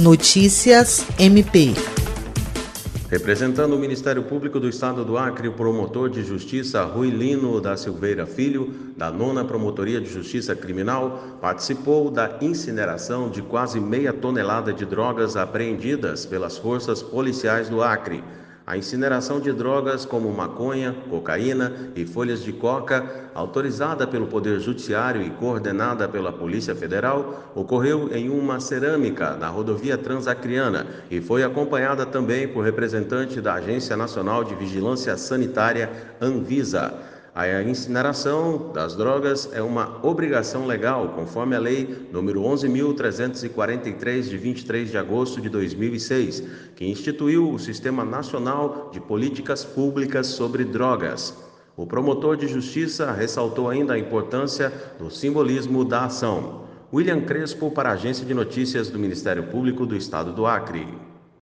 Notícias MP. Representando o Ministério Público do Estado do Acre, o promotor de justiça Rui Lino da Silveira Filho, da nona Promotoria de Justiça Criminal, participou da incineração de quase meia tonelada de drogas apreendidas pelas forças policiais do Acre. A incineração de drogas como maconha, cocaína e folhas de coca, autorizada pelo Poder Judiciário e coordenada pela Polícia Federal, ocorreu em uma cerâmica na rodovia Transacriana e foi acompanhada também por representante da Agência Nacional de Vigilância Sanitária, Anvisa. A incineração das drogas é uma obrigação legal, conforme a lei número 11.343 de 23 de agosto de 2006, que instituiu o Sistema Nacional de Políticas Públicas sobre Drogas. O promotor de justiça ressaltou ainda a importância do simbolismo da ação. William Crespo para a Agência de Notícias do Ministério Público do Estado do Acre.